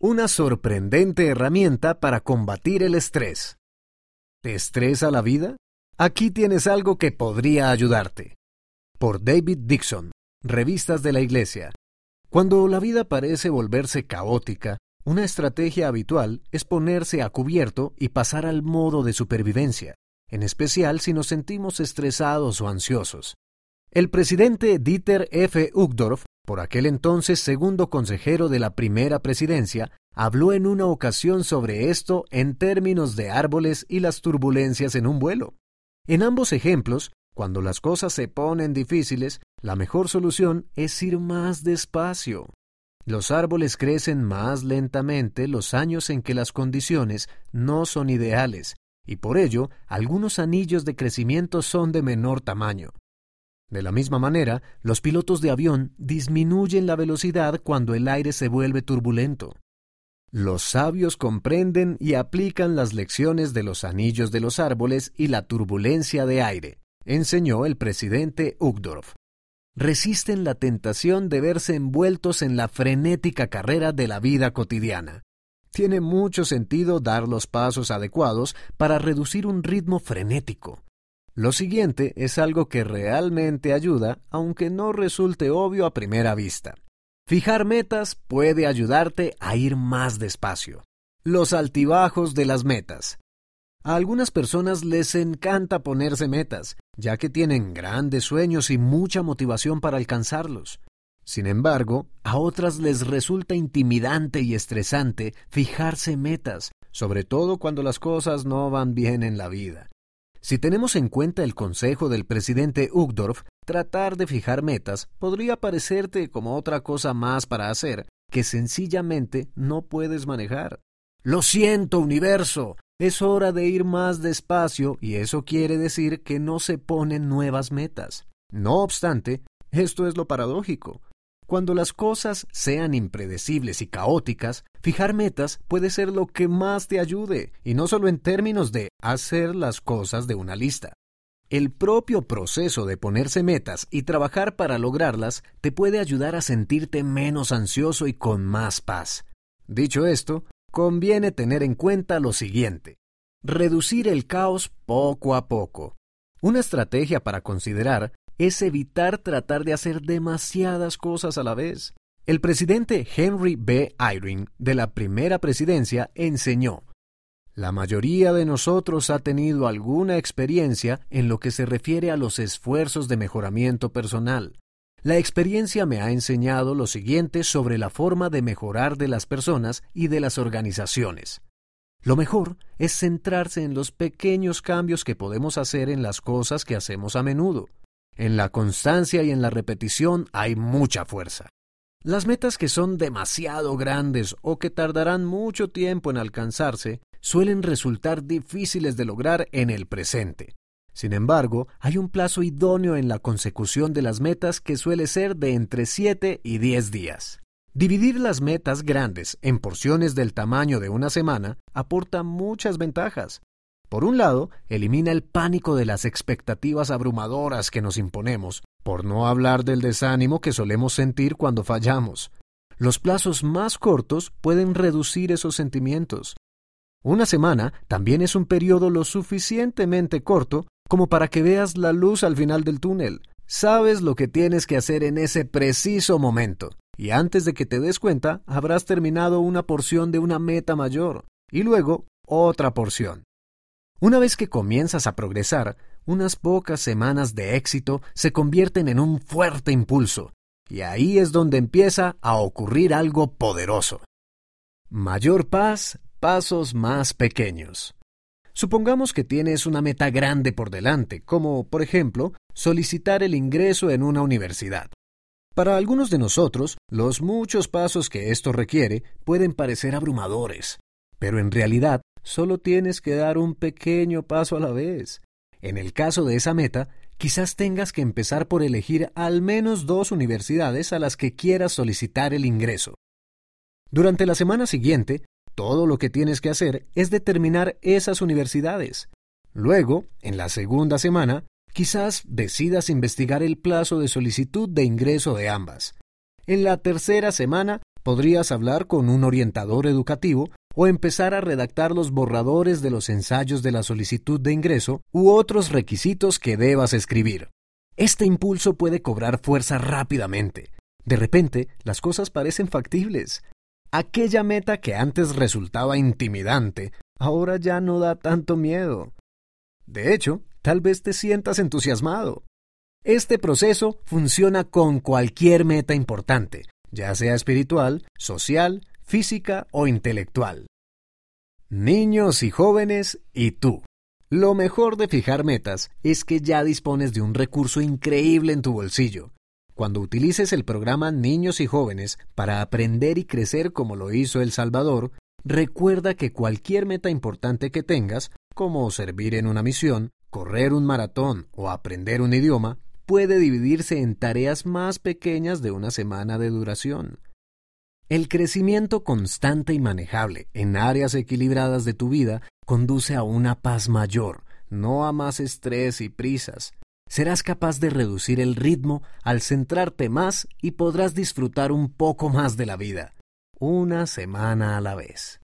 Una sorprendente herramienta para combatir el estrés. ¿Te estresa la vida? Aquí tienes algo que podría ayudarte. Por David Dixon, Revistas de la Iglesia. Cuando la vida parece volverse caótica, una estrategia habitual es ponerse a cubierto y pasar al modo de supervivencia, en especial si nos sentimos estresados o ansiosos. El presidente Dieter F. Uchtdorf por aquel entonces segundo consejero de la primera presidencia, habló en una ocasión sobre esto en términos de árboles y las turbulencias en un vuelo. En ambos ejemplos, cuando las cosas se ponen difíciles, la mejor solución es ir más despacio. Los árboles crecen más lentamente los años en que las condiciones no son ideales, y por ello algunos anillos de crecimiento son de menor tamaño. De la misma manera, los pilotos de avión disminuyen la velocidad cuando el aire se vuelve turbulento. Los sabios comprenden y aplican las lecciones de los anillos de los árboles y la turbulencia de aire, enseñó el presidente Uchtdorf. Resisten la tentación de verse envueltos en la frenética carrera de la vida cotidiana. Tiene mucho sentido dar los pasos adecuados para reducir un ritmo frenético lo siguiente es algo que realmente ayuda, aunque no resulte obvio a primera vista. Fijar metas puede ayudarte a ir más despacio. Los altibajos de las metas. A algunas personas les encanta ponerse metas, ya que tienen grandes sueños y mucha motivación para alcanzarlos. Sin embargo, a otras les resulta intimidante y estresante fijarse metas, sobre todo cuando las cosas no van bien en la vida. Si tenemos en cuenta el consejo del presidente Uchtdorf, tratar de fijar metas podría parecerte como otra cosa más para hacer que sencillamente no puedes manejar. Lo siento, universo. Es hora de ir más despacio y eso quiere decir que no se ponen nuevas metas. No obstante, esto es lo paradójico. Cuando las cosas sean impredecibles y caóticas, fijar metas puede ser lo que más te ayude, y no solo en términos de hacer las cosas de una lista. El propio proceso de ponerse metas y trabajar para lograrlas te puede ayudar a sentirte menos ansioso y con más paz. Dicho esto, conviene tener en cuenta lo siguiente. Reducir el caos poco a poco. Una estrategia para considerar es evitar tratar de hacer demasiadas cosas a la vez. El presidente Henry B. Eyring de la primera presidencia enseñó, la mayoría de nosotros ha tenido alguna experiencia en lo que se refiere a los esfuerzos de mejoramiento personal. La experiencia me ha enseñado lo siguiente sobre la forma de mejorar de las personas y de las organizaciones. Lo mejor es centrarse en los pequeños cambios que podemos hacer en las cosas que hacemos a menudo. En la constancia y en la repetición hay mucha fuerza. Las metas que son demasiado grandes o que tardarán mucho tiempo en alcanzarse suelen resultar difíciles de lograr en el presente. Sin embargo, hay un plazo idóneo en la consecución de las metas que suele ser de entre 7 y 10 días. Dividir las metas grandes en porciones del tamaño de una semana aporta muchas ventajas. Por un lado, elimina el pánico de las expectativas abrumadoras que nos imponemos, por no hablar del desánimo que solemos sentir cuando fallamos. Los plazos más cortos pueden reducir esos sentimientos. Una semana también es un periodo lo suficientemente corto como para que veas la luz al final del túnel. Sabes lo que tienes que hacer en ese preciso momento, y antes de que te des cuenta habrás terminado una porción de una meta mayor, y luego otra porción. Una vez que comienzas a progresar, unas pocas semanas de éxito se convierten en un fuerte impulso, y ahí es donde empieza a ocurrir algo poderoso. Mayor paz, pasos más pequeños. Supongamos que tienes una meta grande por delante, como, por ejemplo, solicitar el ingreso en una universidad. Para algunos de nosotros, los muchos pasos que esto requiere pueden parecer abrumadores, pero en realidad Solo tienes que dar un pequeño paso a la vez. En el caso de esa meta, quizás tengas que empezar por elegir al menos dos universidades a las que quieras solicitar el ingreso. Durante la semana siguiente, todo lo que tienes que hacer es determinar esas universidades. Luego, en la segunda semana, quizás decidas investigar el plazo de solicitud de ingreso de ambas. En la tercera semana, Podrías hablar con un orientador educativo o empezar a redactar los borradores de los ensayos de la solicitud de ingreso u otros requisitos que debas escribir. Este impulso puede cobrar fuerza rápidamente. De repente, las cosas parecen factibles. Aquella meta que antes resultaba intimidante, ahora ya no da tanto miedo. De hecho, tal vez te sientas entusiasmado. Este proceso funciona con cualquier meta importante, ya sea espiritual, social, física o intelectual. Niños y jóvenes y tú. Lo mejor de fijar metas es que ya dispones de un recurso increíble en tu bolsillo. Cuando utilices el programa Niños y Jóvenes para aprender y crecer como lo hizo El Salvador, recuerda que cualquier meta importante que tengas, como servir en una misión, correr un maratón o aprender un idioma, puede dividirse en tareas más pequeñas de una semana de duración. El crecimiento constante y manejable en áreas equilibradas de tu vida conduce a una paz mayor, no a más estrés y prisas. Serás capaz de reducir el ritmo al centrarte más y podrás disfrutar un poco más de la vida, una semana a la vez.